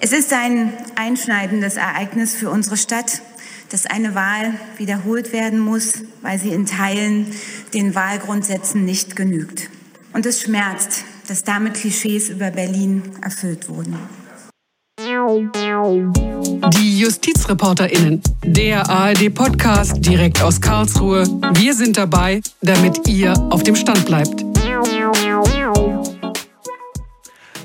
Es ist ein einschneidendes Ereignis für unsere Stadt, dass eine Wahl wiederholt werden muss, weil sie in Teilen den Wahlgrundsätzen nicht genügt. Und es schmerzt, dass damit Klischees über Berlin erfüllt wurden. Die JustizreporterInnen, der ARD-Podcast direkt aus Karlsruhe. Wir sind dabei, damit ihr auf dem Stand bleibt.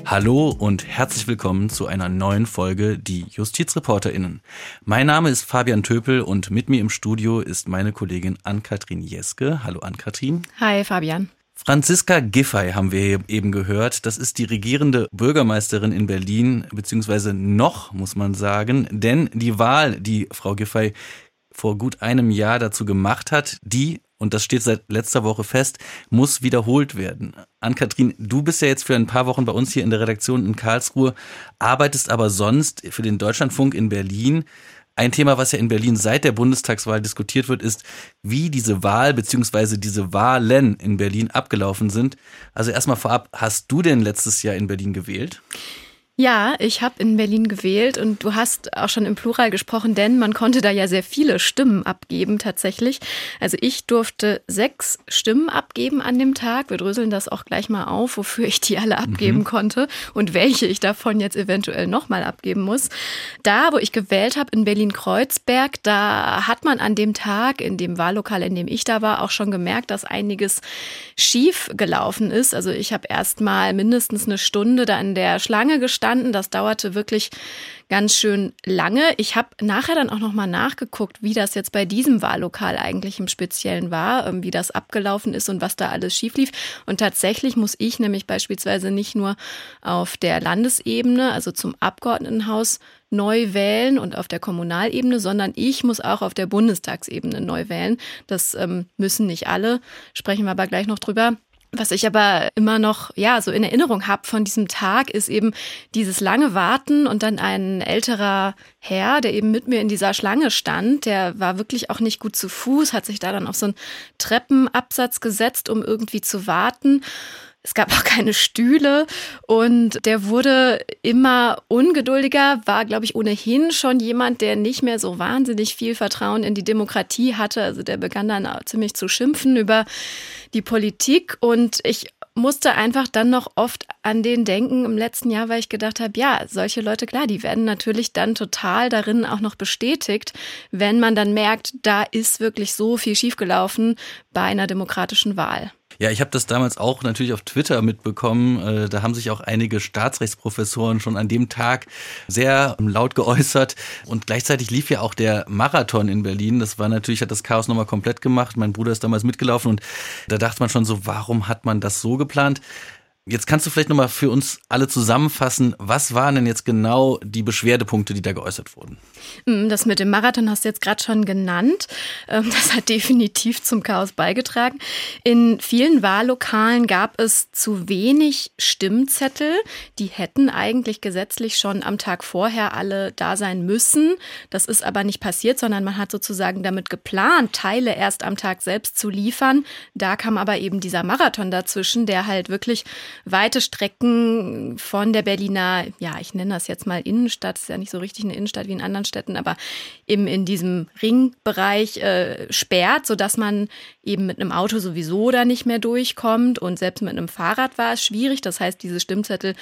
Hallo und herzlich willkommen zu einer neuen Folge Die JustizreporterInnen. Mein Name ist Fabian Töpel und mit mir im Studio ist meine Kollegin Ann-Kathrin Jeske. Hallo Ann-Kathrin. Hi Fabian. Franziska Giffey haben wir eben gehört. Das ist die regierende Bürgermeisterin in Berlin, beziehungsweise noch, muss man sagen. Denn die Wahl, die Frau Giffey vor gut einem Jahr dazu gemacht hat, die und das steht seit letzter Woche fest, muss wiederholt werden. Ann-Kathrin, du bist ja jetzt für ein paar Wochen bei uns hier in der Redaktion in Karlsruhe, arbeitest aber sonst für den Deutschlandfunk in Berlin. Ein Thema, was ja in Berlin seit der Bundestagswahl diskutiert wird, ist, wie diese Wahl bzw. diese Wahlen in Berlin abgelaufen sind. Also erstmal vorab, hast du denn letztes Jahr in Berlin gewählt? Ja, ich habe in Berlin gewählt und du hast auch schon im Plural gesprochen, denn man konnte da ja sehr viele Stimmen abgeben tatsächlich. Also ich durfte sechs Stimmen abgeben an dem Tag. Wir dröseln das auch gleich mal auf, wofür ich die alle abgeben mhm. konnte und welche ich davon jetzt eventuell nochmal abgeben muss. Da, wo ich gewählt habe, in Berlin-Kreuzberg, da hat man an dem Tag, in dem Wahllokal, in dem ich da war, auch schon gemerkt, dass einiges schief gelaufen ist. Also ich habe erst mal mindestens eine Stunde da in der Schlange gestanden gestanden. Das dauerte wirklich ganz schön lange. Ich habe nachher dann auch noch mal nachgeguckt, wie das jetzt bei diesem Wahllokal eigentlich im Speziellen war, ähm, wie das abgelaufen ist und was da alles schief lief. Und tatsächlich muss ich nämlich beispielsweise nicht nur auf der Landesebene, also zum Abgeordnetenhaus, neu wählen und auf der Kommunalebene, sondern ich muss auch auf der Bundestagsebene neu wählen. Das ähm, müssen nicht alle, sprechen wir aber gleich noch drüber. Was ich aber immer noch, ja, so in Erinnerung habe von diesem Tag, ist eben dieses lange Warten und dann ein älterer Herr, der eben mit mir in dieser Schlange stand, der war wirklich auch nicht gut zu Fuß, hat sich da dann auf so einen Treppenabsatz gesetzt, um irgendwie zu warten. Es gab auch keine Stühle und der wurde immer ungeduldiger, war, glaube ich, ohnehin schon jemand, der nicht mehr so wahnsinnig viel Vertrauen in die Demokratie hatte. Also der begann dann ziemlich zu schimpfen über die Politik und ich musste einfach dann noch oft an den denken im letzten Jahr, weil ich gedacht habe, ja, solche Leute, klar, die werden natürlich dann total darin auch noch bestätigt, wenn man dann merkt, da ist wirklich so viel schiefgelaufen bei einer demokratischen Wahl. Ja, ich habe das damals auch natürlich auf Twitter mitbekommen. Äh, da haben sich auch einige Staatsrechtsprofessoren schon an dem Tag sehr laut geäußert. Und gleichzeitig lief ja auch der Marathon in Berlin. Das war natürlich, hat das Chaos nochmal komplett gemacht. Mein Bruder ist damals mitgelaufen und da dachte man schon so, warum hat man das so geplant? Jetzt kannst du vielleicht nochmal für uns alle zusammenfassen, was waren denn jetzt genau die Beschwerdepunkte, die da geäußert wurden? Mm, das mit dem Marathon hast du jetzt gerade schon genannt. Ähm, das hat definitiv zum Chaos beigetragen. In vielen Wahllokalen gab es zu wenig Stimmzettel. Die hätten eigentlich gesetzlich schon am Tag vorher alle da sein müssen. Das ist aber nicht passiert, sondern man hat sozusagen damit geplant, Teile erst am Tag selbst zu liefern. Da kam aber eben dieser Marathon dazwischen, der halt wirklich weite Strecken von der Berliner, ja, ich nenne das jetzt mal Innenstadt, ist ja nicht so richtig eine Innenstadt wie in anderen Städten, aber eben in diesem Ringbereich äh, sperrt, sodass man eben mit einem Auto sowieso da nicht mehr durchkommt und selbst mit einem Fahrrad war es schwierig. Das heißt, diese Stimmzettel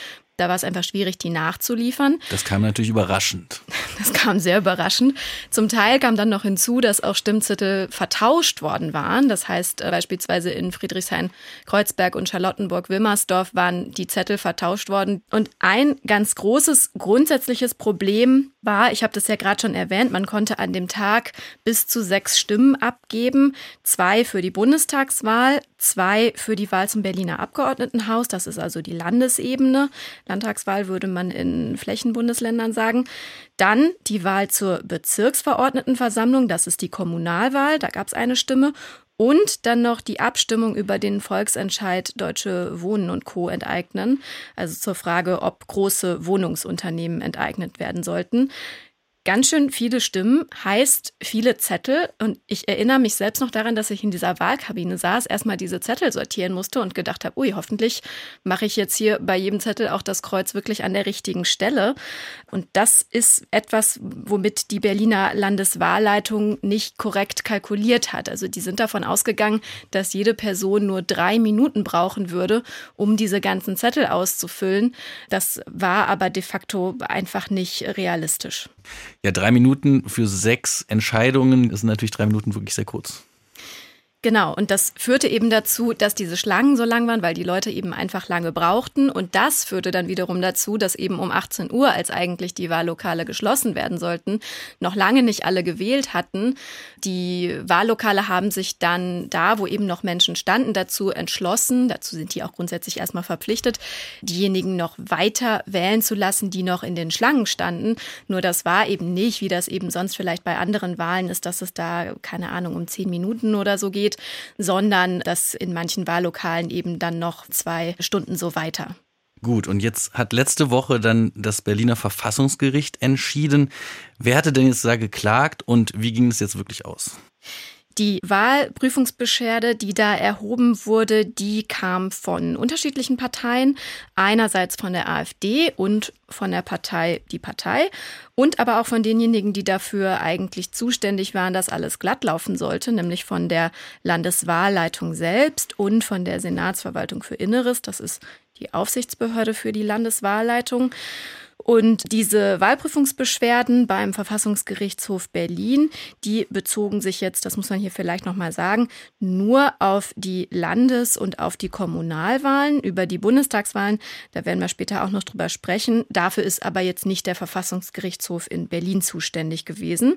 da war es einfach schwierig, die nachzuliefern. Das kam natürlich überraschend. Das kam sehr überraschend. Zum Teil kam dann noch hinzu, dass auch Stimmzettel vertauscht worden waren. Das heißt, äh, beispielsweise in Friedrichshain, Kreuzberg und Charlottenburg-Wilmersdorf waren die Zettel vertauscht worden. Und ein ganz großes grundsätzliches Problem war, ich habe das ja gerade schon erwähnt, man konnte an dem Tag bis zu sechs Stimmen abgeben. Zwei für die Bundestagswahl, zwei für die Wahl zum Berliner Abgeordnetenhaus, das ist also die Landesebene. Landtagswahl würde man in Flächenbundesländern sagen. Dann die Wahl zur Bezirksverordnetenversammlung, das ist die Kommunalwahl, da gab es eine Stimme. Und dann noch die Abstimmung über den Volksentscheid Deutsche Wohnen und Co. enteignen, also zur Frage, ob große Wohnungsunternehmen enteignet werden sollten. Ganz schön viele Stimmen heißt viele Zettel. Und ich erinnere mich selbst noch daran, dass ich in dieser Wahlkabine saß, erstmal diese Zettel sortieren musste und gedacht habe, ui, hoffentlich mache ich jetzt hier bei jedem Zettel auch das Kreuz wirklich an der richtigen Stelle. Und das ist etwas, womit die Berliner Landeswahlleitung nicht korrekt kalkuliert hat. Also die sind davon ausgegangen, dass jede Person nur drei Minuten brauchen würde, um diese ganzen Zettel auszufüllen. Das war aber de facto einfach nicht realistisch. Ja, drei Minuten für sechs Entscheidungen ist natürlich drei Minuten wirklich sehr kurz. Genau, und das führte eben dazu, dass diese Schlangen so lang waren, weil die Leute eben einfach lange brauchten. Und das führte dann wiederum dazu, dass eben um 18 Uhr, als eigentlich die Wahllokale geschlossen werden sollten, noch lange nicht alle gewählt hatten. Die Wahllokale haben sich dann da, wo eben noch Menschen standen, dazu entschlossen, dazu sind die auch grundsätzlich erstmal verpflichtet, diejenigen noch weiter wählen zu lassen, die noch in den Schlangen standen. Nur das war eben nicht, wie das eben sonst vielleicht bei anderen Wahlen ist, dass es da, keine Ahnung, um zehn Minuten oder so geht geht, sondern dass in manchen Wahllokalen eben dann noch zwei Stunden so weiter. Gut, und jetzt hat letzte Woche dann das Berliner Verfassungsgericht entschieden. Wer hatte denn jetzt da geklagt und wie ging es jetzt wirklich aus? Die Wahlprüfungsbeschwerde, die da erhoben wurde, die kam von unterschiedlichen Parteien. Einerseits von der AfD und von der Partei Die Partei und aber auch von denjenigen, die dafür eigentlich zuständig waren, dass alles glatt laufen sollte, nämlich von der Landeswahlleitung selbst und von der Senatsverwaltung für Inneres. Das ist die Aufsichtsbehörde für die Landeswahlleitung. Und diese Wahlprüfungsbeschwerden beim Verfassungsgerichtshof Berlin, die bezogen sich jetzt, das muss man hier vielleicht nochmal sagen, nur auf die Landes- und auf die Kommunalwahlen. Über die Bundestagswahlen, da werden wir später auch noch drüber sprechen. Dafür ist aber jetzt nicht der Verfassungsgerichtshof in Berlin zuständig gewesen.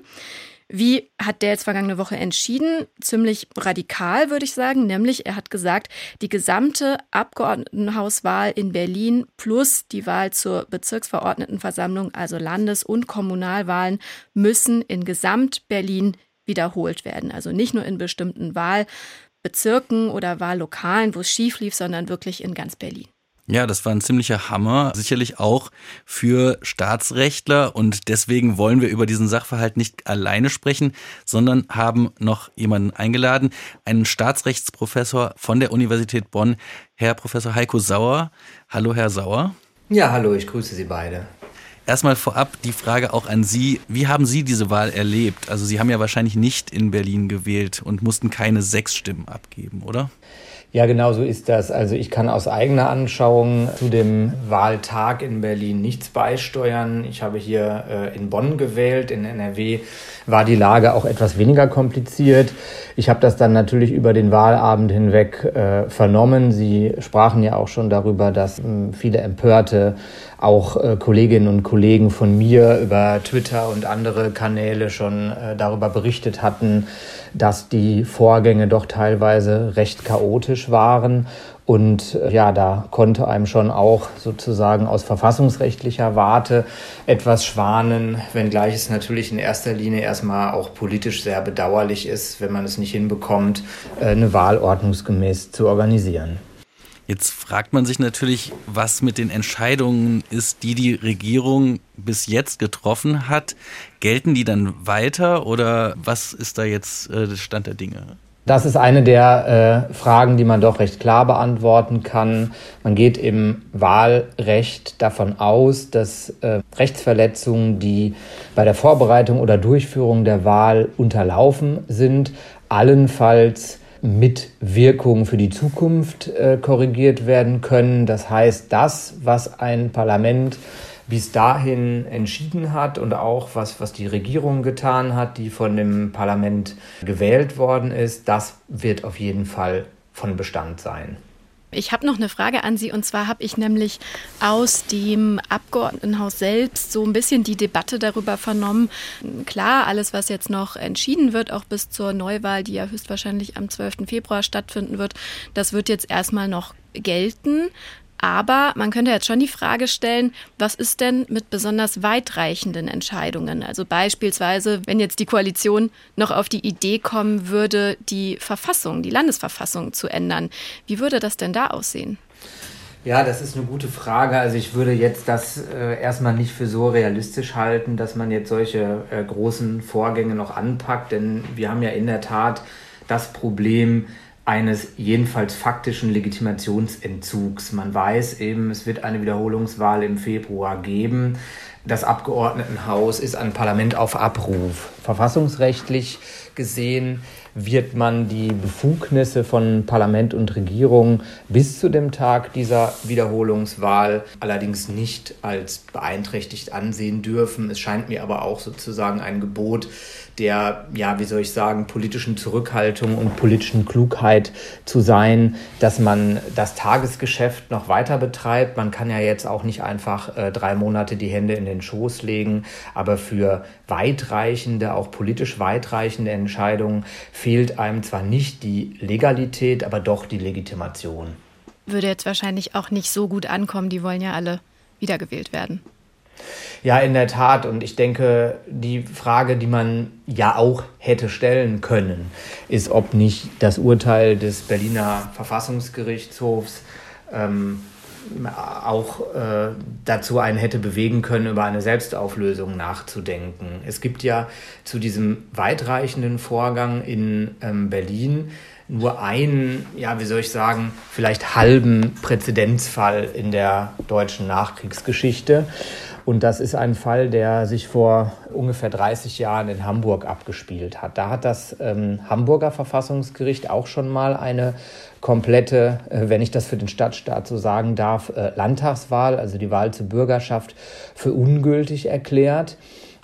Wie hat der jetzt vergangene Woche entschieden? Ziemlich radikal, würde ich sagen. Nämlich, er hat gesagt, die gesamte Abgeordnetenhauswahl in Berlin plus die Wahl zur Bezirksverordnetenversammlung, also Landes- und Kommunalwahlen, müssen in Gesamt-Berlin wiederholt werden. Also nicht nur in bestimmten Wahlbezirken oder Wahllokalen, wo es schief lief, sondern wirklich in ganz Berlin. Ja, das war ein ziemlicher Hammer, sicherlich auch für Staatsrechtler und deswegen wollen wir über diesen Sachverhalt nicht alleine sprechen, sondern haben noch jemanden eingeladen, einen Staatsrechtsprofessor von der Universität Bonn, Herr Professor Heiko Sauer. Hallo, Herr Sauer. Ja, hallo, ich grüße Sie beide. Erstmal vorab die Frage auch an Sie. Wie haben Sie diese Wahl erlebt? Also Sie haben ja wahrscheinlich nicht in Berlin gewählt und mussten keine sechs Stimmen abgeben, oder? Ja, genau so ist das. Also ich kann aus eigener Anschauung zu dem Wahltag in Berlin nichts beisteuern. Ich habe hier äh, in Bonn gewählt. In NRW war die Lage auch etwas weniger kompliziert. Ich habe das dann natürlich über den Wahlabend hinweg äh, vernommen. Sie sprachen ja auch schon darüber, dass äh, viele Empörte auch äh, Kolleginnen und Kollegen von mir über Twitter und andere Kanäle schon äh, darüber berichtet hatten, dass die Vorgänge doch teilweise recht chaotisch waren. Und äh, ja, da konnte einem schon auch sozusagen aus verfassungsrechtlicher Warte etwas schwanen, wenngleich es natürlich in erster Linie erstmal auch politisch sehr bedauerlich ist, wenn man es nicht hinbekommt, äh, eine Wahl ordnungsgemäß zu organisieren. Jetzt fragt man sich natürlich, was mit den Entscheidungen ist, die die Regierung bis jetzt getroffen hat. Gelten die dann weiter oder was ist da jetzt äh, der Stand der Dinge? Das ist eine der äh, Fragen, die man doch recht klar beantworten kann. Man geht im Wahlrecht davon aus, dass äh, Rechtsverletzungen, die bei der Vorbereitung oder Durchführung der Wahl unterlaufen sind, allenfalls mit Wirkung für die Zukunft äh, korrigiert werden können. Das heißt, das, was ein Parlament bis dahin entschieden hat und auch was, was die Regierung getan hat, die von dem Parlament gewählt worden ist, das wird auf jeden Fall von Bestand sein. Ich habe noch eine Frage an Sie und zwar habe ich nämlich aus dem Abgeordnetenhaus selbst so ein bisschen die Debatte darüber vernommen. Klar, alles, was jetzt noch entschieden wird, auch bis zur Neuwahl, die ja höchstwahrscheinlich am 12. Februar stattfinden wird, das wird jetzt erstmal noch gelten. Aber man könnte jetzt schon die Frage stellen, was ist denn mit besonders weitreichenden Entscheidungen? Also beispielsweise, wenn jetzt die Koalition noch auf die Idee kommen würde, die Verfassung, die Landesverfassung zu ändern. Wie würde das denn da aussehen? Ja, das ist eine gute Frage. Also ich würde jetzt das äh, erstmal nicht für so realistisch halten, dass man jetzt solche äh, großen Vorgänge noch anpackt, denn wir haben ja in der Tat das Problem eines jedenfalls faktischen Legitimationsentzugs. Man weiß eben, es wird eine Wiederholungswahl im Februar geben. Das Abgeordnetenhaus ist ein Parlament auf Abruf. Verfassungsrechtlich gesehen wird man die Befugnisse von Parlament und Regierung bis zu dem Tag dieser Wiederholungswahl allerdings nicht als beeinträchtigt ansehen dürfen. Es scheint mir aber auch sozusagen ein Gebot der, ja, wie soll ich sagen, politischen Zurückhaltung und politischen Klugheit zu sein, dass man das Tagesgeschäft noch weiter betreibt. Man kann ja jetzt auch nicht einfach äh, drei Monate die Hände in den Schoß legen, aber für weitreichende, auch politisch weitreichende Entscheidungen fehlt einem zwar nicht die Legalität, aber doch die Legitimation. Würde jetzt wahrscheinlich auch nicht so gut ankommen. Die wollen ja alle wiedergewählt werden. Ja, in der Tat. Und ich denke, die Frage, die man ja auch hätte stellen können, ist, ob nicht das Urteil des Berliner Verfassungsgerichtshofs ähm, auch äh, dazu einen hätte bewegen können, über eine Selbstauflösung nachzudenken. Es gibt ja zu diesem weitreichenden Vorgang in ähm, Berlin nur einen, ja, wie soll ich sagen, vielleicht halben Präzedenzfall in der deutschen Nachkriegsgeschichte. Und das ist ein Fall, der sich vor ungefähr 30 Jahren in Hamburg abgespielt hat. Da hat das ähm, Hamburger Verfassungsgericht auch schon mal eine komplette, äh, wenn ich das für den Stadtstaat so sagen darf, äh, Landtagswahl, also die Wahl zur Bürgerschaft, für ungültig erklärt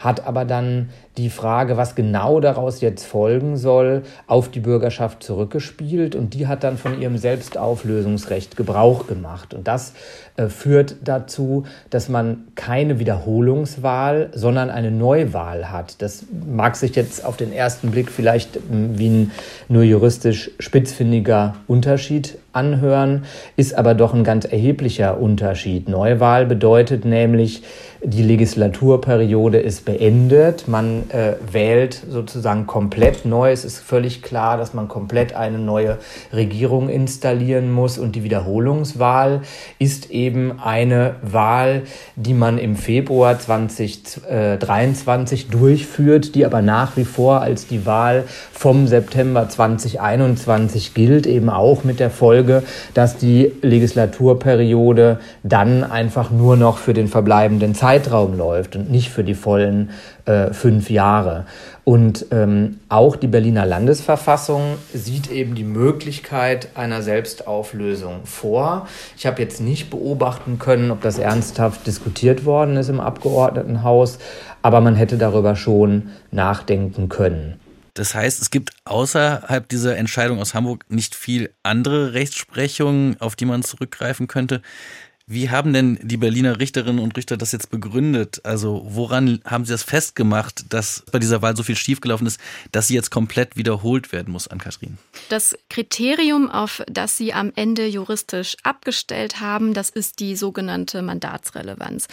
hat aber dann die Frage, was genau daraus jetzt folgen soll, auf die Bürgerschaft zurückgespielt und die hat dann von ihrem Selbstauflösungsrecht Gebrauch gemacht. Und das äh, führt dazu, dass man keine Wiederholungswahl, sondern eine Neuwahl hat. Das mag sich jetzt auf den ersten Blick vielleicht hm, wie ein nur juristisch spitzfindiger Unterschied anhören, ist aber doch ein ganz erheblicher Unterschied. Neuwahl bedeutet nämlich, die Legislaturperiode ist beendet. Man äh, wählt sozusagen komplett neu. Es ist völlig klar, dass man komplett eine neue Regierung installieren muss. Und die Wiederholungswahl ist eben eine Wahl, die man im Februar 2023 durchführt, die aber nach wie vor als die Wahl vom September 2021 gilt, eben auch mit der Folge, dass die Legislaturperiode dann einfach nur noch für den verbleibenden Zeitraum Zeitraum läuft und nicht für die vollen äh, fünf Jahre. Und ähm, auch die Berliner Landesverfassung sieht eben die Möglichkeit einer Selbstauflösung vor. Ich habe jetzt nicht beobachten können, ob das ernsthaft diskutiert worden ist im Abgeordnetenhaus, aber man hätte darüber schon nachdenken können. Das heißt, es gibt außerhalb dieser Entscheidung aus Hamburg nicht viel andere Rechtsprechung, auf die man zurückgreifen könnte. Wie haben denn die Berliner Richterinnen und Richter das jetzt begründet? Also woran haben sie das festgemacht, dass bei dieser Wahl so viel schiefgelaufen ist, dass sie jetzt komplett wiederholt werden muss an Kathrin? Das Kriterium, auf das sie am Ende juristisch abgestellt haben, das ist die sogenannte Mandatsrelevanz.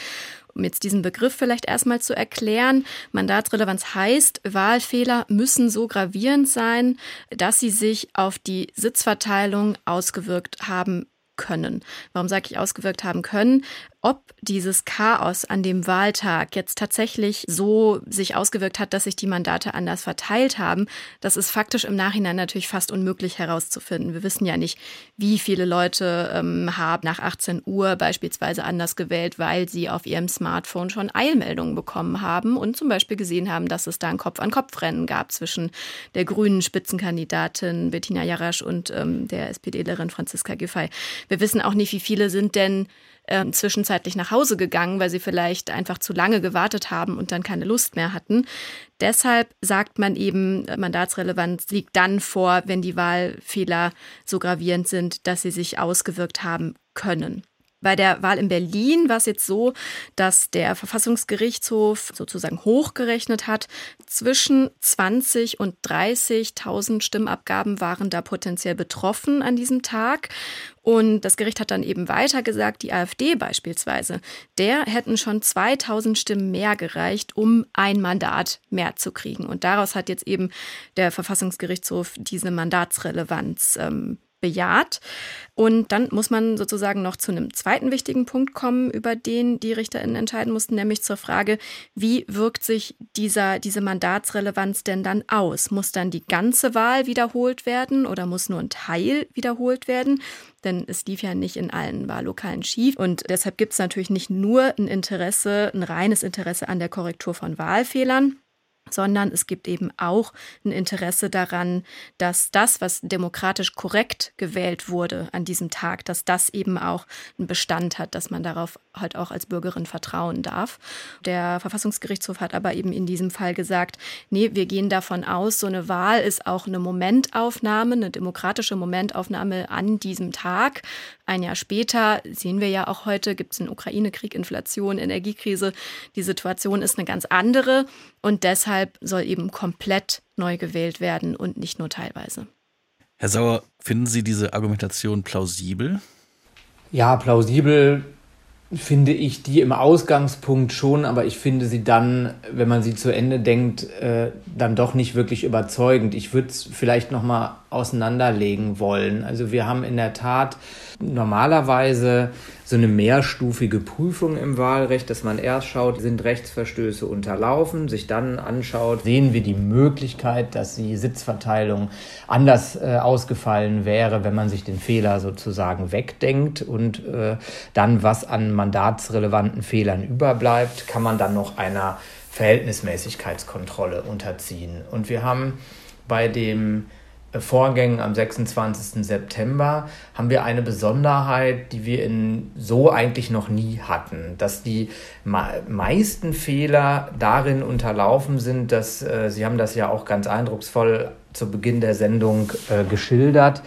Um jetzt diesen Begriff vielleicht erstmal zu erklären, Mandatsrelevanz heißt, Wahlfehler müssen so gravierend sein, dass sie sich auf die Sitzverteilung ausgewirkt haben können. Warum sage ich ausgewirkt haben können? Ob dieses Chaos an dem Wahltag jetzt tatsächlich so sich ausgewirkt hat, dass sich die Mandate anders verteilt haben, das ist faktisch im Nachhinein natürlich fast unmöglich herauszufinden. Wir wissen ja nicht, wie viele Leute ähm, haben nach 18 Uhr beispielsweise anders gewählt, weil sie auf ihrem Smartphone schon Eilmeldungen bekommen haben und zum Beispiel gesehen haben, dass es da ein Kopf-an-Kopf-Rennen gab zwischen der grünen Spitzenkandidatin Bettina Jarasch und ähm, der SPDlerin Franziska Giffey. Wir wissen auch nicht, wie viele sind denn äh, zwischenzeitlich nach Hause gegangen, weil sie vielleicht einfach zu lange gewartet haben und dann keine Lust mehr hatten. Deshalb sagt man eben, Mandatsrelevanz liegt dann vor, wenn die Wahlfehler so gravierend sind, dass sie sich ausgewirkt haben können. Bei der Wahl in Berlin war es jetzt so, dass der Verfassungsgerichtshof sozusagen hochgerechnet hat, zwischen 20 und 30.000 Stimmabgaben waren da potenziell betroffen an diesem Tag. Und das Gericht hat dann eben weiter gesagt, die AfD beispielsweise, der hätten schon 2000 Stimmen mehr gereicht, um ein Mandat mehr zu kriegen. Und daraus hat jetzt eben der Verfassungsgerichtshof diese Mandatsrelevanz ähm, bejaht. Und dann muss man sozusagen noch zu einem zweiten wichtigen Punkt kommen, über den die RichterInnen entscheiden mussten, nämlich zur Frage, wie wirkt sich dieser, diese Mandatsrelevanz denn dann aus? Muss dann die ganze Wahl wiederholt werden oder muss nur ein Teil wiederholt werden? Denn es lief ja nicht in allen Wahllokalen schief. Und deshalb gibt es natürlich nicht nur ein Interesse, ein reines Interesse an der Korrektur von Wahlfehlern, sondern es gibt eben auch ein Interesse daran, dass das, was demokratisch korrekt gewählt wurde an diesem Tag, dass das eben auch einen Bestand hat, dass man darauf halt auch als Bürgerin vertrauen darf. Der Verfassungsgerichtshof hat aber eben in diesem Fall gesagt, nee, wir gehen davon aus, so eine Wahl ist auch eine Momentaufnahme, eine demokratische Momentaufnahme an diesem Tag. Ein Jahr später sehen wir ja auch heute, gibt es einen Ukraine-Krieg, Inflation, Energiekrise. Die Situation ist eine ganz andere und deshalb soll eben komplett neu gewählt werden und nicht nur teilweise. Herr Sauer, finden Sie diese Argumentation plausibel? Ja, plausibel finde ich die im Ausgangspunkt schon, aber ich finde sie dann, wenn man sie zu Ende denkt, äh, dann doch nicht wirklich überzeugend. Ich würde es vielleicht noch mal auseinanderlegen wollen. Also wir haben in der Tat normalerweise so eine mehrstufige Prüfung im Wahlrecht, dass man erst schaut, sind Rechtsverstöße unterlaufen, sich dann anschaut, sehen wir die Möglichkeit, dass die Sitzverteilung anders äh, ausgefallen wäre, wenn man sich den Fehler sozusagen wegdenkt und äh, dann, was an mandatsrelevanten Fehlern überbleibt, kann man dann noch einer Verhältnismäßigkeitskontrolle unterziehen. Und wir haben bei dem Vorgängen am 26. September haben wir eine Besonderheit, die wir in so eigentlich noch nie hatten, dass die meisten Fehler darin unterlaufen sind, dass äh, Sie haben das ja auch ganz eindrucksvoll zu Beginn der Sendung äh, geschildert,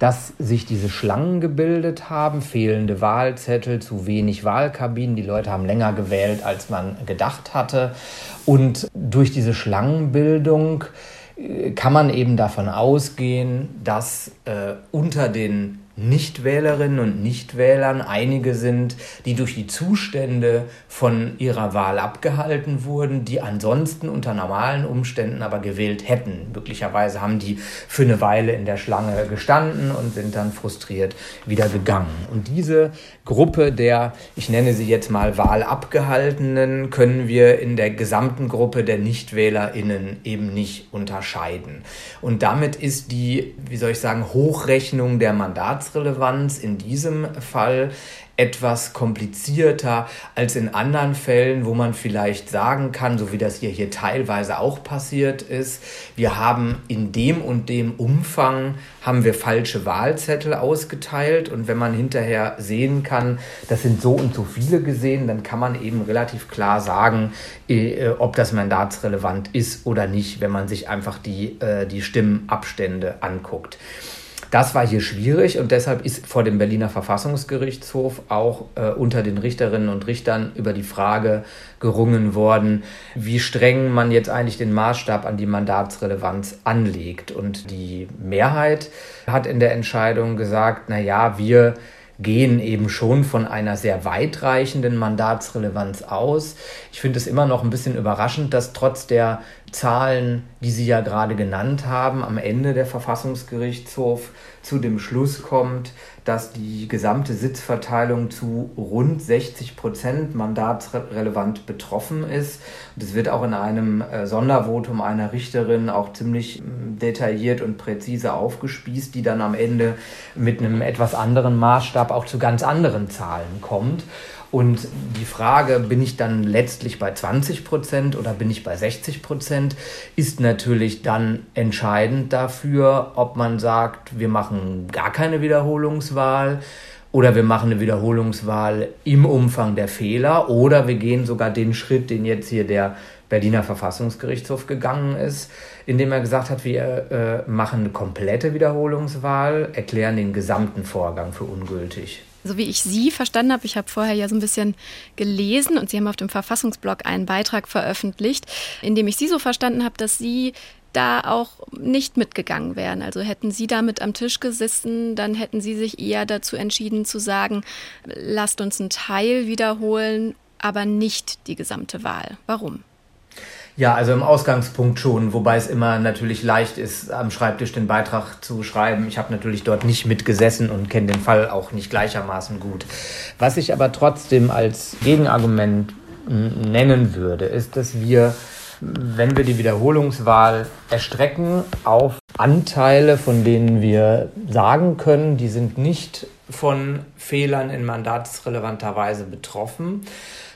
dass sich diese Schlangen gebildet haben, fehlende Wahlzettel, zu wenig Wahlkabinen, die Leute haben länger gewählt, als man gedacht hatte und durch diese Schlangenbildung kann man eben davon ausgehen, dass äh, unter den Nichtwählerinnen und Nichtwählern einige sind, die durch die Zustände von ihrer Wahl abgehalten wurden, die ansonsten unter normalen Umständen aber gewählt hätten. Möglicherweise haben die für eine Weile in der Schlange gestanden und sind dann frustriert wieder gegangen. Und diese Gruppe der, ich nenne sie jetzt mal Wahlabgehaltenen, können wir in der gesamten Gruppe der Nichtwählerinnen eben nicht unterscheiden. Und damit ist die, wie soll ich sagen, Hochrechnung der Mandats Staatsrelevanz in diesem Fall etwas komplizierter als in anderen Fällen, wo man vielleicht sagen kann, so wie das hier, hier teilweise auch passiert ist, wir haben in dem und dem Umfang haben wir falsche Wahlzettel ausgeteilt und wenn man hinterher sehen kann, das sind so und so viele gesehen, dann kann man eben relativ klar sagen, äh, ob das mandatsrelevant ist oder nicht, wenn man sich einfach die, äh, die Stimmenabstände anguckt. Das war hier schwierig und deshalb ist vor dem Berliner Verfassungsgerichtshof auch äh, unter den Richterinnen und Richtern über die Frage gerungen worden, wie streng man jetzt eigentlich den Maßstab an die Mandatsrelevanz anlegt. Und die Mehrheit hat in der Entscheidung gesagt, na ja, wir gehen eben schon von einer sehr weitreichenden Mandatsrelevanz aus. Ich finde es immer noch ein bisschen überraschend, dass trotz der Zahlen, die Sie ja gerade genannt haben, am Ende der Verfassungsgerichtshof zu dem Schluss kommt, dass die gesamte Sitzverteilung zu rund 60 Prozent mandatsrelevant betroffen ist. Das wird auch in einem äh, Sondervotum einer Richterin auch ziemlich mm, detailliert und präzise aufgespießt, die dann am Ende mit einem etwas anderen Maßstab auch zu ganz anderen Zahlen kommt. Und die Frage, bin ich dann letztlich bei 20 Prozent oder bin ich bei 60 Prozent, ist natürlich dann entscheidend dafür, ob man sagt, wir machen gar keine Wiederholungswahl oder wir machen eine Wiederholungswahl im Umfang der Fehler oder wir gehen sogar den Schritt, den jetzt hier der Berliner Verfassungsgerichtshof gegangen ist, indem er gesagt hat, wir äh, machen eine komplette Wiederholungswahl, erklären den gesamten Vorgang für ungültig so wie ich Sie verstanden habe, ich habe vorher ja so ein bisschen gelesen und Sie haben auf dem Verfassungsblog einen Beitrag veröffentlicht, in dem ich Sie so verstanden habe, dass Sie da auch nicht mitgegangen wären. Also hätten Sie damit am Tisch gesessen, dann hätten Sie sich eher dazu entschieden zu sagen, lasst uns einen Teil wiederholen, aber nicht die gesamte Wahl. Warum? Ja, also im Ausgangspunkt schon, wobei es immer natürlich leicht ist, am Schreibtisch den Beitrag zu schreiben. Ich habe natürlich dort nicht mitgesessen und kenne den Fall auch nicht gleichermaßen gut. Was ich aber trotzdem als Gegenargument nennen würde, ist, dass wir, wenn wir die Wiederholungswahl erstrecken auf Anteile, von denen wir sagen können, die sind nicht von Fehlern in mandatsrelevanter Weise betroffen,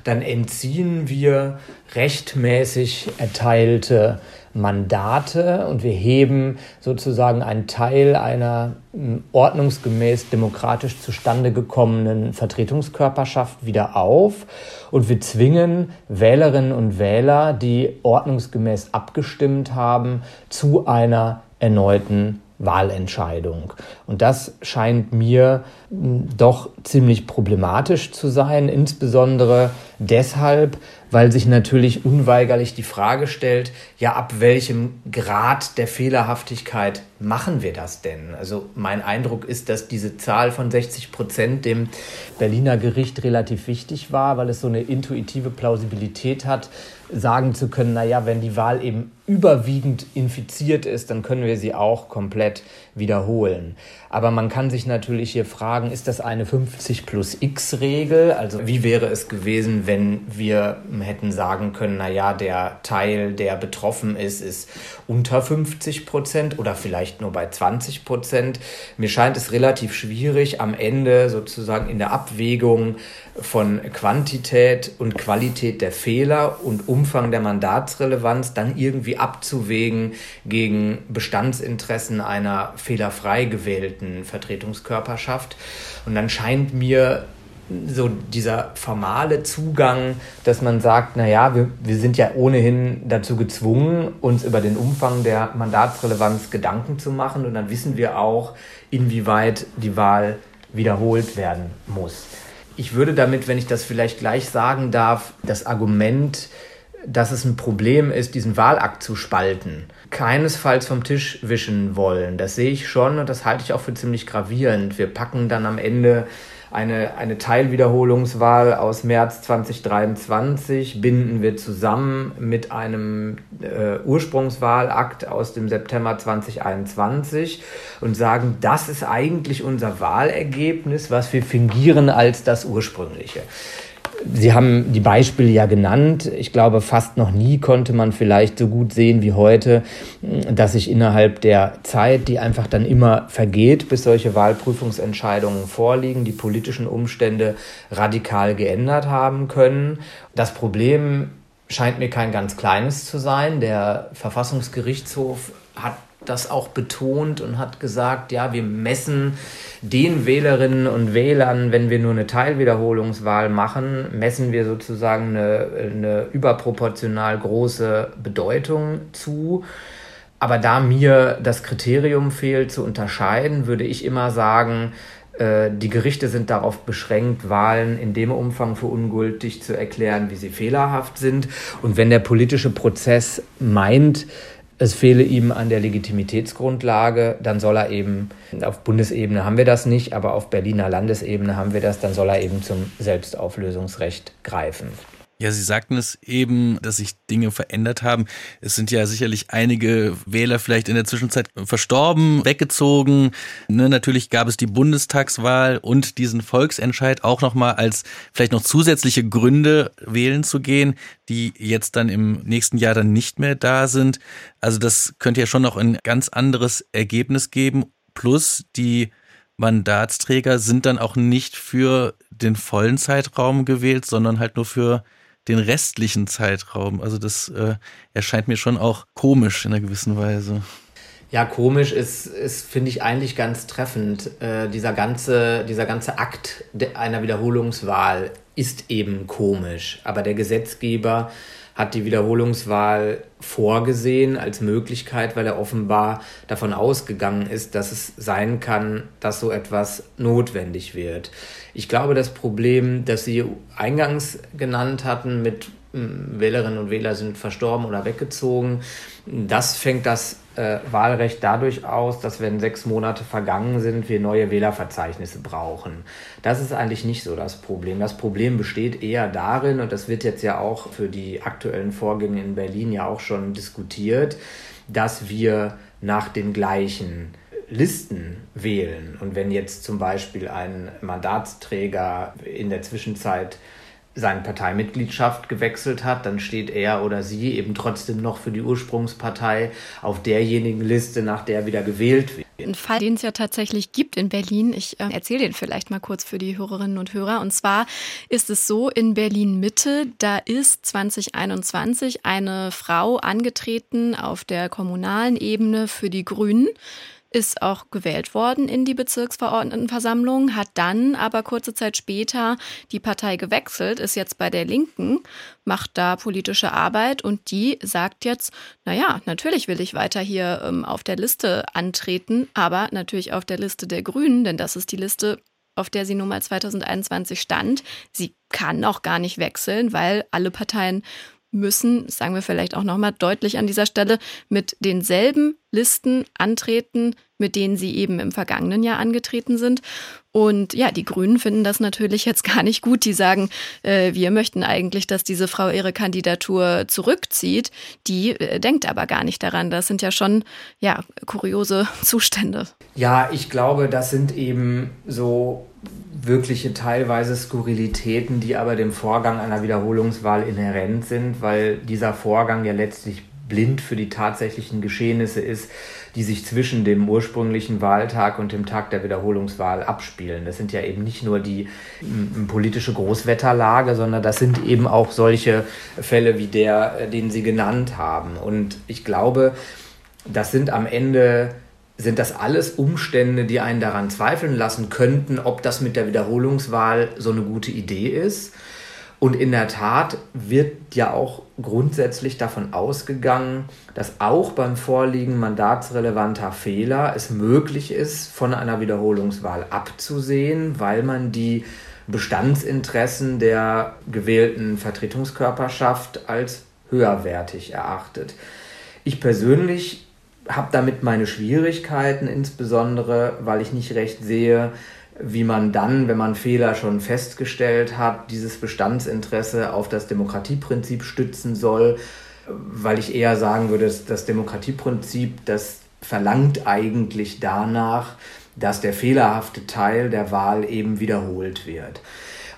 dann entziehen wir rechtmäßig erteilte Mandate und wir heben sozusagen einen Teil einer hm, ordnungsgemäß demokratisch zustande gekommenen Vertretungskörperschaft wieder auf. Und wir zwingen Wählerinnen und Wähler, die ordnungsgemäß abgestimmt haben, zu einer erneuten Wahlentscheidung. Und das scheint mir hm, doch ziemlich problematisch zu sein, insbesondere deshalb, weil sich natürlich unweigerlich die Frage stellt, ja, ab welchem Grad der Fehlerhaftigkeit machen wir das denn? Also mein Eindruck ist, dass diese Zahl von 60 Prozent dem Berliner Gericht relativ wichtig war, weil es so eine intuitive Plausibilität hat, sagen zu können, naja, wenn die Wahl eben überwiegend infiziert ist, dann können wir sie auch komplett wiederholen. Aber man kann sich natürlich hier fragen, ist das eine 50 plus X Regel? Also wie wäre es gewesen, wenn wir hätten sagen können, na ja, der Teil, der betroffen ist, ist unter 50 Prozent oder vielleicht nur bei 20 Prozent. Mir scheint es relativ schwierig, am Ende sozusagen in der Abwägung von Quantität und Qualität der Fehler und Umfang der Mandatsrelevanz dann irgendwie abzuwägen gegen Bestandsinteressen einer fehlerfrei gewählten Vertretungskörperschaft. Und dann scheint mir so dieser formale Zugang, dass man sagt, na ja, wir, wir sind ja ohnehin dazu gezwungen, uns über den Umfang der Mandatsrelevanz Gedanken zu machen und dann wissen wir auch, inwieweit die Wahl wiederholt werden muss. Ich würde damit, wenn ich das vielleicht gleich sagen darf, das Argument, dass es ein Problem ist, diesen Wahlakt zu spalten, keinesfalls vom Tisch wischen wollen. Das sehe ich schon und das halte ich auch für ziemlich gravierend. Wir packen dann am Ende eine, eine Teilwiederholungswahl aus März 2023 binden wir zusammen mit einem äh, Ursprungswahlakt aus dem September 2021 und sagen, das ist eigentlich unser Wahlergebnis, was wir fingieren als das ursprüngliche. Sie haben die Beispiele ja genannt. Ich glaube, fast noch nie konnte man vielleicht so gut sehen wie heute, dass sich innerhalb der Zeit, die einfach dann immer vergeht, bis solche Wahlprüfungsentscheidungen vorliegen, die politischen Umstände radikal geändert haben können. Das Problem scheint mir kein ganz kleines zu sein. Der Verfassungsgerichtshof hat das auch betont und hat gesagt, ja, wir messen den Wählerinnen und Wählern, wenn wir nur eine Teilwiederholungswahl machen, messen wir sozusagen eine, eine überproportional große Bedeutung zu. Aber da mir das Kriterium fehlt zu unterscheiden, würde ich immer sagen, äh, die Gerichte sind darauf beschränkt, Wahlen in dem Umfang für ungültig zu erklären, wie sie fehlerhaft sind. Und wenn der politische Prozess meint, es fehle ihm an der Legitimitätsgrundlage, dann soll er eben, auf Bundesebene haben wir das nicht, aber auf Berliner Landesebene haben wir das, dann soll er eben zum Selbstauflösungsrecht greifen. Ja, Sie sagten es eben, dass sich Dinge verändert haben. Es sind ja sicherlich einige Wähler vielleicht in der Zwischenzeit verstorben, weggezogen. Ne, natürlich gab es die Bundestagswahl und diesen Volksentscheid auch nochmal als vielleicht noch zusätzliche Gründe wählen zu gehen, die jetzt dann im nächsten Jahr dann nicht mehr da sind. Also das könnte ja schon noch ein ganz anderes Ergebnis geben. Plus die Mandatsträger sind dann auch nicht für den vollen Zeitraum gewählt, sondern halt nur für den restlichen Zeitraum. Also das äh, erscheint mir schon auch komisch in einer gewissen Weise. Ja, komisch ist, ist finde ich eigentlich ganz treffend. Äh, dieser, ganze, dieser ganze Akt einer Wiederholungswahl ist eben komisch. Aber der Gesetzgeber hat die Wiederholungswahl vorgesehen als Möglichkeit, weil er offenbar davon ausgegangen ist, dass es sein kann, dass so etwas notwendig wird. Ich glaube, das Problem, das Sie eingangs genannt hatten mit hm, Wählerinnen und Wähler sind verstorben oder weggezogen, das fängt das äh, Wahlrecht dadurch aus, dass wenn sechs Monate vergangen sind, wir neue Wählerverzeichnisse brauchen. Das ist eigentlich nicht so das Problem. Das Problem besteht eher darin, und das wird jetzt ja auch für die aktuellen Vorgänge in Berlin ja auch schon diskutiert, dass wir nach den gleichen Listen wählen. Und wenn jetzt zum Beispiel ein Mandatsträger in der Zwischenzeit seine Parteimitgliedschaft gewechselt hat, dann steht er oder sie eben trotzdem noch für die Ursprungspartei auf derjenigen Liste, nach der wieder gewählt wird. Ein Fall, den es ja tatsächlich gibt in Berlin. Ich äh, erzähle den vielleicht mal kurz für die Hörerinnen und Hörer. Und zwar ist es so, in Berlin Mitte, da ist 2021 eine Frau angetreten auf der kommunalen Ebene für die Grünen ist auch gewählt worden in die Bezirksverordnetenversammlung, hat dann aber kurze Zeit später die Partei gewechselt, ist jetzt bei der Linken, macht da politische Arbeit und die sagt jetzt, naja, natürlich will ich weiter hier ähm, auf der Liste antreten, aber natürlich auf der Liste der Grünen, denn das ist die Liste, auf der sie nun mal 2021 stand. Sie kann auch gar nicht wechseln, weil alle Parteien müssen, sagen wir vielleicht auch nochmal deutlich an dieser Stelle, mit denselben Listen antreten, mit denen sie eben im vergangenen Jahr angetreten sind. Und ja, die Grünen finden das natürlich jetzt gar nicht gut. Die sagen, äh, wir möchten eigentlich, dass diese Frau ihre Kandidatur zurückzieht. Die äh, denkt aber gar nicht daran. Das sind ja schon ja kuriose Zustände. Ja, ich glaube, das sind eben so wirkliche teilweise Skurrilitäten, die aber dem Vorgang einer Wiederholungswahl inhärent sind, weil dieser Vorgang ja letztlich blind für die tatsächlichen Geschehnisse ist, die sich zwischen dem ursprünglichen Wahltag und dem Tag der Wiederholungswahl abspielen. Das sind ja eben nicht nur die politische Großwetterlage, sondern das sind eben auch solche Fälle wie der, äh, den Sie genannt haben. Und ich glaube, das sind am Ende sind das alles Umstände, die einen daran zweifeln lassen könnten, ob das mit der Wiederholungswahl so eine gute Idee ist. Und in der Tat wird ja auch grundsätzlich davon ausgegangen, dass auch beim Vorliegen mandatsrelevanter Fehler es möglich ist, von einer Wiederholungswahl abzusehen, weil man die Bestandsinteressen der gewählten Vertretungskörperschaft als höherwertig erachtet. Ich persönlich habe damit meine Schwierigkeiten, insbesondere weil ich nicht recht sehe, wie man dann, wenn man Fehler schon festgestellt hat, dieses Bestandsinteresse auf das Demokratieprinzip stützen soll, weil ich eher sagen würde, das Demokratieprinzip, das verlangt eigentlich danach, dass der fehlerhafte Teil der Wahl eben wiederholt wird.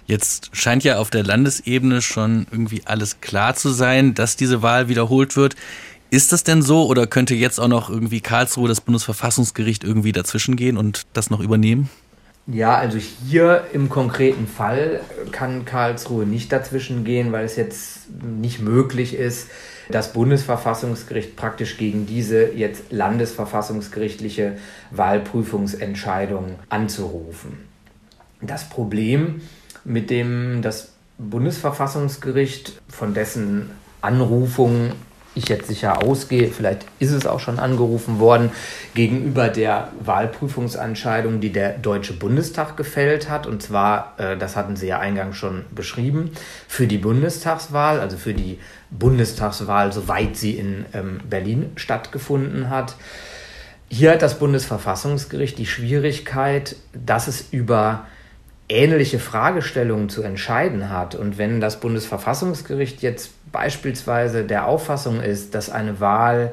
Jetzt scheint ja auf der Landesebene schon irgendwie alles klar zu sein, dass diese Wahl wiederholt wird. Ist das denn so oder könnte jetzt auch noch irgendwie Karlsruhe, das Bundesverfassungsgericht, irgendwie dazwischen gehen und das noch übernehmen? Ja, also hier im konkreten Fall kann Karlsruhe nicht dazwischen gehen, weil es jetzt nicht möglich ist, das Bundesverfassungsgericht praktisch gegen diese jetzt landesverfassungsgerichtliche Wahlprüfungsentscheidung anzurufen. Das Problem, mit dem das Bundesverfassungsgericht von dessen Anrufung ich jetzt sicher ausgehe, vielleicht ist es auch schon angerufen worden, gegenüber der Wahlprüfungsentscheidung, die der Deutsche Bundestag gefällt hat. Und zwar, äh, das hatten Sie ja eingangs schon beschrieben, für die Bundestagswahl, also für die Bundestagswahl, soweit sie in ähm, Berlin stattgefunden hat. Hier hat das Bundesverfassungsgericht die Schwierigkeit, dass es über ähnliche Fragestellungen zu entscheiden hat. Und wenn das Bundesverfassungsgericht jetzt beispielsweise der Auffassung ist, dass eine Wahl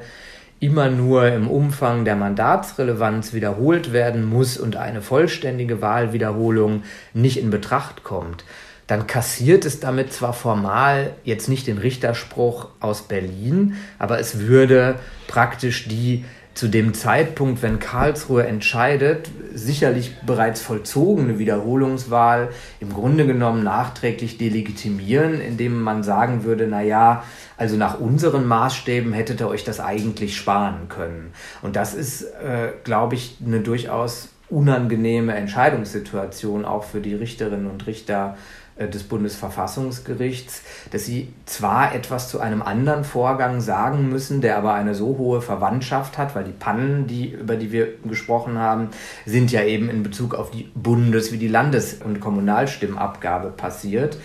immer nur im Umfang der Mandatsrelevanz wiederholt werden muss und eine vollständige Wahlwiederholung nicht in Betracht kommt, dann kassiert es damit zwar formal jetzt nicht den Richterspruch aus Berlin, aber es würde praktisch die zu dem Zeitpunkt, wenn Karlsruhe entscheidet, sicherlich bereits vollzogene Wiederholungswahl im Grunde genommen nachträglich delegitimieren, indem man sagen würde, na ja, also nach unseren Maßstäben hättet ihr euch das eigentlich sparen können. Und das ist, äh, glaube ich, eine durchaus unangenehme Entscheidungssituation auch für die Richterinnen und Richter des Bundesverfassungsgerichts, dass sie zwar etwas zu einem anderen Vorgang sagen müssen, der aber eine so hohe Verwandtschaft hat, weil die Pannen, die, über die wir gesprochen haben, sind ja eben in Bezug auf die Bundes- wie die Landes- und Kommunalstimmabgabe passiert,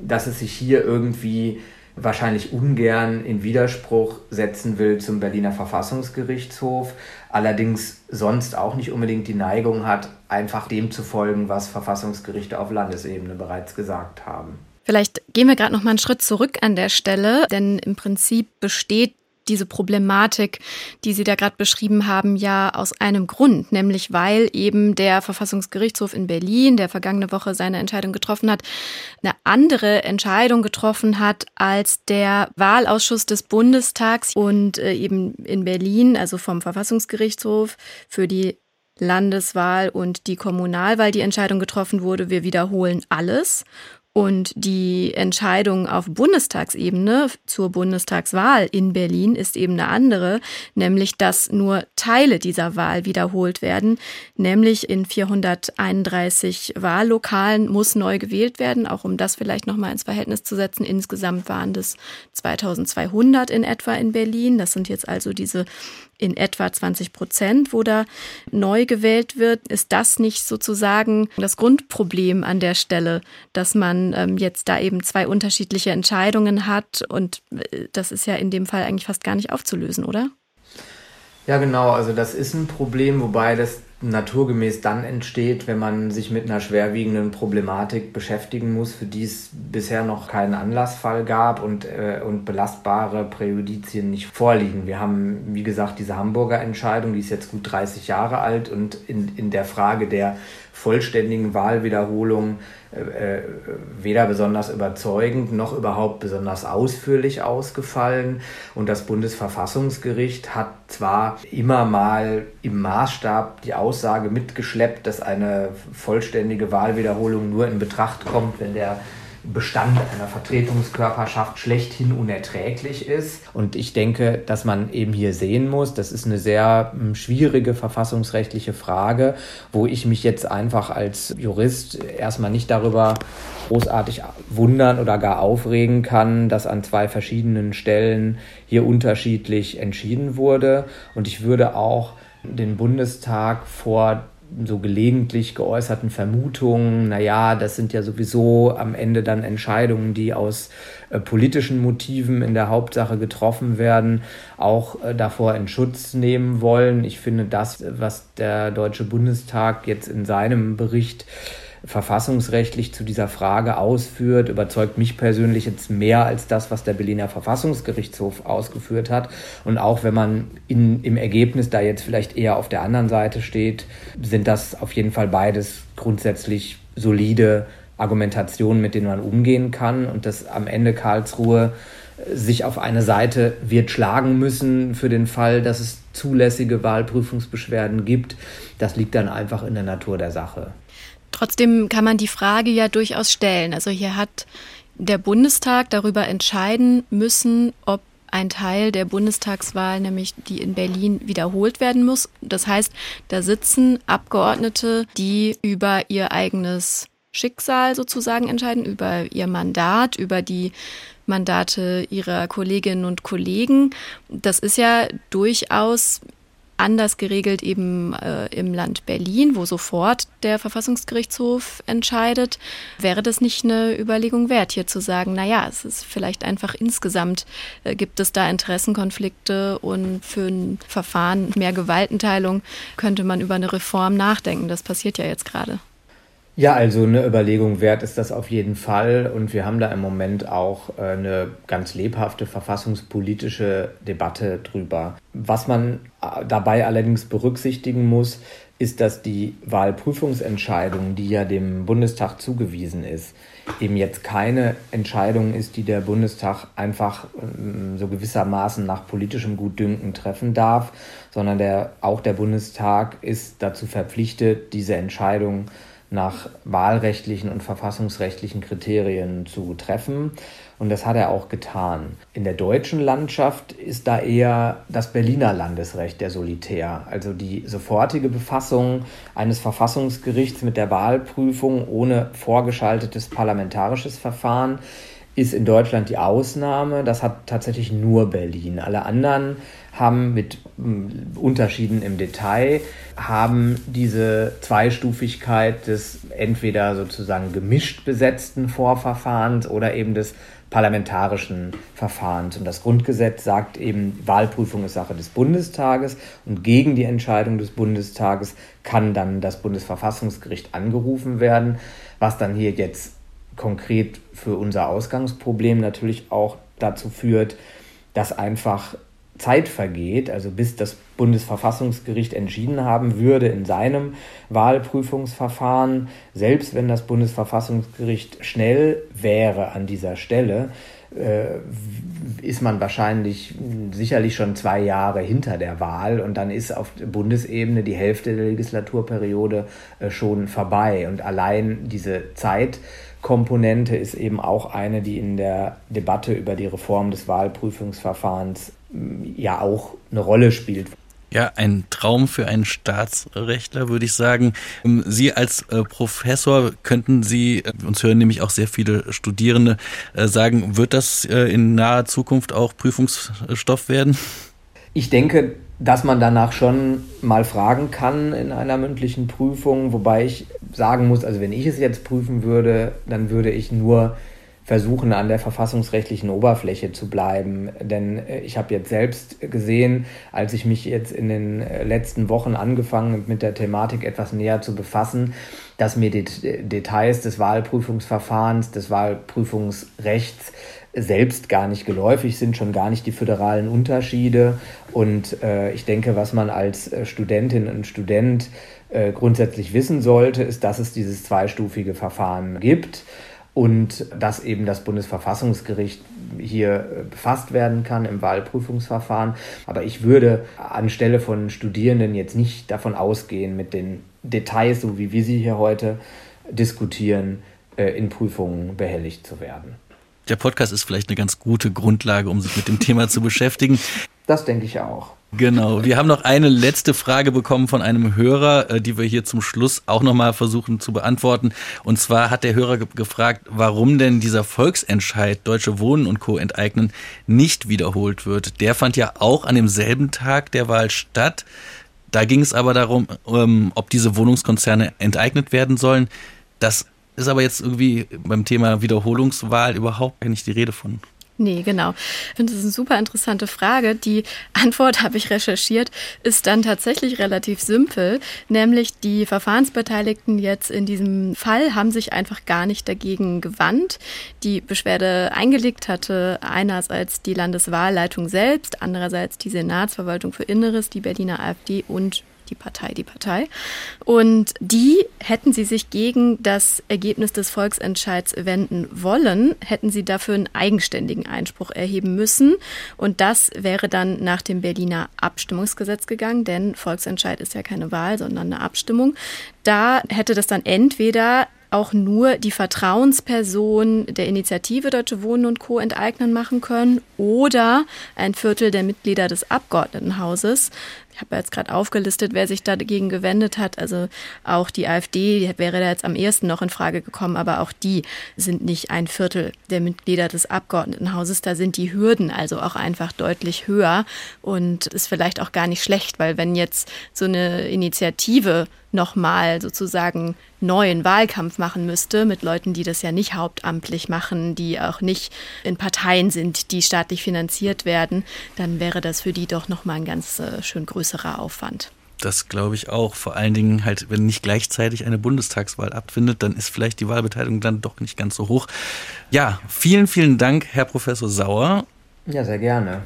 dass es sich hier irgendwie wahrscheinlich ungern in Widerspruch setzen will zum Berliner Verfassungsgerichtshof, allerdings sonst auch nicht unbedingt die Neigung hat, einfach dem zu folgen, was Verfassungsgerichte auf Landesebene bereits gesagt haben. Vielleicht gehen wir gerade noch mal einen Schritt zurück an der Stelle, denn im Prinzip besteht diese Problematik, die Sie da gerade beschrieben haben, ja aus einem Grund, nämlich weil eben der Verfassungsgerichtshof in Berlin, der vergangene Woche seine Entscheidung getroffen hat, eine andere Entscheidung getroffen hat als der Wahlausschuss des Bundestags und äh, eben in Berlin, also vom Verfassungsgerichtshof für die Landeswahl und die Kommunalwahl die Entscheidung getroffen wurde, wir wiederholen alles und die Entscheidung auf Bundestagsebene zur Bundestagswahl in Berlin ist eben eine andere, nämlich dass nur Teile dieser Wahl wiederholt werden, nämlich in 431 Wahllokalen muss neu gewählt werden, auch um das vielleicht noch mal ins Verhältnis zu setzen. Insgesamt waren das 2200 in etwa in Berlin. Das sind jetzt also diese in etwa 20 Prozent, wo da neu gewählt wird. Ist das nicht sozusagen das Grundproblem an der Stelle, dass man ähm, jetzt da eben zwei unterschiedliche Entscheidungen hat? Und äh, das ist ja in dem Fall eigentlich fast gar nicht aufzulösen, oder? Ja, genau. Also das ist ein Problem, wobei das naturgemäß dann entsteht, wenn man sich mit einer schwerwiegenden Problematik beschäftigen muss, für die es bisher noch keinen Anlassfall gab und, äh, und belastbare Präjudizien nicht vorliegen. Wir haben, wie gesagt, diese Hamburger Entscheidung, die ist jetzt gut 30 Jahre alt und in, in der Frage der vollständigen Wahlwiederholung äh, weder besonders überzeugend noch überhaupt besonders ausführlich ausgefallen. Und das Bundesverfassungsgericht hat zwar immer mal im Maßstab die Aussage mitgeschleppt, dass eine vollständige Wahlwiederholung nur in Betracht kommt, wenn der Bestand einer Vertretungskörperschaft schlechthin unerträglich ist. Und ich denke, dass man eben hier sehen muss, das ist eine sehr hm, schwierige verfassungsrechtliche Frage, wo ich mich jetzt einfach als Jurist erstmal nicht darüber großartig wundern oder gar aufregen kann, dass an zwei verschiedenen Stellen hier unterschiedlich entschieden wurde. Und ich würde auch den Bundestag vor so gelegentlich geäußerten Vermutungen, naja, das sind ja sowieso am Ende dann Entscheidungen, die aus äh, politischen Motiven in der Hauptsache getroffen werden, auch äh, davor in Schutz nehmen wollen. Ich finde das, was der Deutsche Bundestag jetzt in seinem Bericht verfassungsrechtlich zu dieser Frage ausführt, überzeugt mich persönlich jetzt mehr als das, was der Berliner Verfassungsgerichtshof ausgeführt hat. Und auch wenn man in, im Ergebnis da jetzt vielleicht eher auf der anderen Seite steht, sind das auf jeden Fall beides grundsätzlich solide Argumentationen, mit denen man umgehen kann und dass am Ende Karlsruhe sich auf eine Seite wird schlagen müssen für den Fall, dass es zulässige Wahlprüfungsbeschwerden gibt. Das liegt dann einfach in der Natur der Sache. Trotzdem kann man die Frage ja durchaus stellen. Also hier hat der Bundestag darüber entscheiden müssen, ob ein Teil der Bundestagswahl, nämlich die in Berlin, wiederholt werden muss. Das heißt, da sitzen Abgeordnete, die über ihr eigenes Schicksal sozusagen entscheiden, über ihr Mandat, über die Mandate ihrer Kolleginnen und Kollegen. Das ist ja durchaus anders geregelt eben äh, im Land Berlin, wo sofort der Verfassungsgerichtshof entscheidet. Wäre das nicht eine Überlegung wert, hier zu sagen, na ja, es ist vielleicht einfach insgesamt äh, gibt es da Interessenkonflikte und für ein Verfahren mehr Gewaltenteilung könnte man über eine Reform nachdenken. Das passiert ja jetzt gerade. Ja, also eine Überlegung wert ist das auf jeden Fall. Und wir haben da im Moment auch äh, eine ganz lebhafte verfassungspolitische Debatte drüber. Was man äh, dabei allerdings berücksichtigen muss, ist, dass die Wahlprüfungsentscheidung, die ja dem Bundestag zugewiesen ist, eben jetzt keine Entscheidung ist, die der Bundestag einfach ähm, so gewissermaßen nach politischem Gutdünken treffen darf, sondern der, auch der Bundestag ist dazu verpflichtet, diese Entscheidung nach wahlrechtlichen und verfassungsrechtlichen Kriterien zu treffen. Und das hat er auch getan. In der deutschen Landschaft ist da eher das Berliner Landesrecht der Solitär. Also die sofortige Befassung eines Verfassungsgerichts mit der Wahlprüfung ohne vorgeschaltetes parlamentarisches Verfahren ist in Deutschland die Ausnahme. Das hat tatsächlich nur Berlin. Alle anderen haben mit hm, Unterschieden im Detail, haben diese Zweistufigkeit des entweder sozusagen gemischt besetzten Vorverfahrens oder eben des parlamentarischen Verfahrens. Und das Grundgesetz sagt eben, Wahlprüfung ist Sache des Bundestages und gegen die Entscheidung des Bundestages kann dann das Bundesverfassungsgericht angerufen werden, was dann hier jetzt konkret für unser Ausgangsproblem natürlich auch dazu führt, dass einfach Zeit vergeht, also bis das Bundesverfassungsgericht entschieden haben würde in seinem Wahlprüfungsverfahren, selbst wenn das Bundesverfassungsgericht schnell wäre an dieser Stelle, äh, ist man wahrscheinlich sicherlich schon zwei Jahre hinter der Wahl und dann ist auf Bundesebene die Hälfte der Legislaturperiode äh, schon vorbei. Und allein diese Zeitkomponente ist eben auch eine, die in der Debatte über die Reform des Wahlprüfungsverfahrens ja auch eine Rolle spielt. Ja, ein Traum für einen Staatsrechtler, würde ich sagen. Ähm, Sie als äh, Professor könnten Sie, äh, uns hören nämlich auch sehr viele Studierende, äh, sagen, wird das in naher Zukunft auch Prüfungsstoff werden? Ich denke, dass man danach schon mal fragen kann in einer mündlichen Prüfung, wobei ich sagen muss, also wenn ich es jetzt prüfen würde, dann würde ich nur versuchen, an der verfassungsrechtlichen Oberfläche zu bleiben. Denn äh, ich habe jetzt selbst gesehen, als ich mich jetzt in den äh, letzten Wochen angefangen mit der Thematik etwas näher zu befassen, dass mir die Details des Wahlprüfungsverfahrens, des Wahlprüfungsrechts selbst gar nicht geläufig sind, schon gar nicht die föderalen Unterschiede. Und äh, ich denke, was man als äh, Studentin und Student äh, grundsätzlich wissen sollte, ist, dass es dieses zweistufige Verfahren gibt und dass eben das Bundesverfassungsgericht hier äh, befasst werden kann im Wahlprüfungsverfahren. Aber ich würde anstelle von Studierenden jetzt nicht davon ausgehen, mit den Details, so wie wir sie hier heute diskutieren, äh, in Prüfungen behelligt zu werden. Der Podcast ist vielleicht eine ganz gute Grundlage, um sich mit dem Thema zu beschäftigen. Das denke ich auch. Genau. Wir haben noch eine letzte Frage bekommen von einem Hörer, äh, die wir hier zum Schluss auch nochmal versuchen zu beantworten. Und zwar hat der Hörer gefragt, warum denn dieser Volksentscheid Deutsche Wohnen und Co. enteignen nicht wiederholt wird. Der fand ja auch an demselben Tag der Wahl statt. Da ging es aber darum, ähm, ob diese Wohnungskonzerne enteignet werden sollen. Das ist aber jetzt irgendwie beim Thema Wiederholungswahl überhaupt nicht die Rede von. Nee, genau. Ich finde, das eine super interessante Frage. Die Antwort habe ich recherchiert, ist dann tatsächlich relativ simpel, nämlich die Verfahrensbeteiligten jetzt in diesem Fall haben sich einfach gar nicht dagegen gewandt. Die Beschwerde eingelegt hatte einerseits die Landeswahlleitung selbst, andererseits die Senatsverwaltung für Inneres, die Berliner AfD und die Partei, die Partei. Und die, hätten sie sich gegen das Ergebnis des Volksentscheids wenden wollen, hätten sie dafür einen eigenständigen Einspruch erheben müssen. Und das wäre dann nach dem Berliner Abstimmungsgesetz gegangen, denn Volksentscheid ist ja keine Wahl, sondern eine Abstimmung. Da hätte das dann entweder auch nur die Vertrauensperson der Initiative Deutsche Wohnen und Co. enteignen machen können oder ein Viertel der Mitglieder des Abgeordnetenhauses. Ich habe jetzt gerade aufgelistet, wer sich dagegen gewendet hat. Also auch die AfD wäre da jetzt am ehesten noch in Frage gekommen, aber auch die sind nicht ein Viertel der Mitglieder des Abgeordnetenhauses. Da sind die Hürden also auch einfach deutlich höher und ist vielleicht auch gar nicht schlecht, weil wenn jetzt so eine Initiative nochmal sozusagen neuen Wahlkampf machen müsste mit Leuten, die das ja nicht hauptamtlich machen, die auch nicht in Parteien sind, die staatlich finanziert werden, dann wäre das für die doch nochmal ein ganz äh, schön größerer Aufwand. Das glaube ich auch. Vor allen Dingen halt, wenn nicht gleichzeitig eine Bundestagswahl abfindet, dann ist vielleicht die Wahlbeteiligung dann doch nicht ganz so hoch. Ja, vielen, vielen Dank, Herr Professor Sauer. Ja, sehr gerne.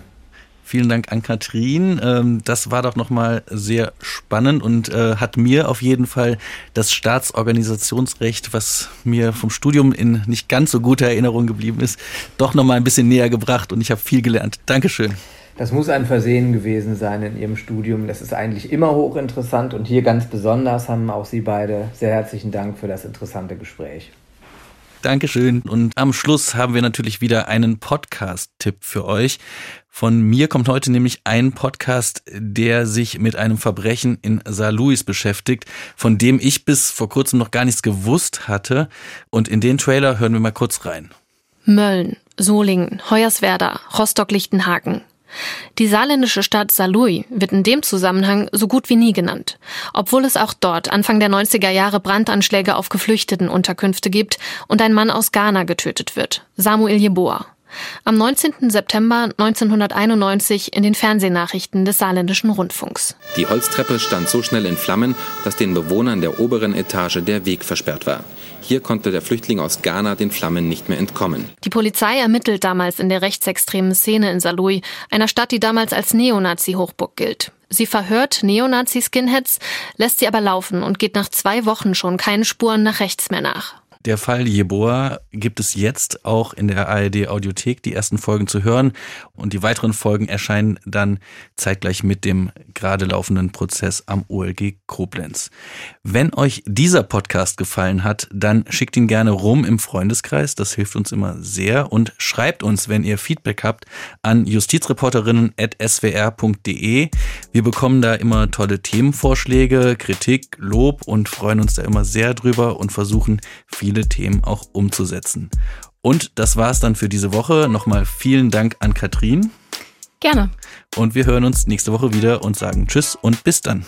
Vielen Dank an Katrin. Ähm, das war doch nochmal sehr spannend und äh, hat mir auf jeden Fall das Staatsorganisationsrecht, was mir vom Studium in nicht ganz so guter Erinnerung geblieben ist, doch nochmal ein bisschen näher gebracht und ich habe viel gelernt. Dankeschön. Das muss ein Versehen gewesen sein in Ihrem Studium. Das ist eigentlich immer hochinteressant und hier ganz besonders haben auch Sie beide sehr herzlichen Dank für das interessante Gespräch. Dankeschön. Und am Schluss haben wir natürlich wieder einen Podcast-Tipp für euch. Von mir kommt heute nämlich ein Podcast, der sich mit einem Verbrechen in Saar Louis beschäftigt, von dem ich bis vor kurzem noch gar nichts gewusst hatte. Und in den Trailer hören wir mal kurz rein. Mölln, Solingen, Hoyerswerda, Rostock-Lichtenhagen. Die saarländische Stadt Saarlouis wird in dem Zusammenhang so gut wie nie genannt, obwohl es auch dort Anfang der 90er Jahre Brandanschläge auf Geflüchtetenunterkünfte gibt und ein Mann aus Ghana getötet wird, Samuel Jeboa. Am 19. September 1991 in den Fernsehnachrichten des Saarländischen Rundfunks. Die Holztreppe stand so schnell in Flammen, dass den Bewohnern der oberen Etage der Weg versperrt war. Hier konnte der Flüchtling aus Ghana den Flammen nicht mehr entkommen. Die Polizei ermittelt damals in der rechtsextremen Szene in Saarlouis, einer Stadt, die damals als Neonazi-Hochburg gilt. Sie verhört Neonazi-Skinheads, lässt sie aber laufen und geht nach zwei Wochen schon keinen Spuren nach rechts mehr nach. Der Fall Jeboa gibt es jetzt auch in der ARD Audiothek, die ersten Folgen zu hören. Und die weiteren Folgen erscheinen dann zeitgleich mit dem gerade laufenden Prozess am OLG Koblenz. Wenn euch dieser Podcast gefallen hat, dann schickt ihn gerne rum im Freundeskreis. Das hilft uns immer sehr. Und schreibt uns, wenn ihr Feedback habt, an justizreporterinnen.swr.de. Wir bekommen da immer tolle Themenvorschläge, Kritik, Lob und freuen uns da immer sehr drüber und versuchen viel viele Themen auch umzusetzen. Und das war es dann für diese Woche. Nochmal vielen Dank an Katrin. Gerne. Und wir hören uns nächste Woche wieder und sagen Tschüss und bis dann.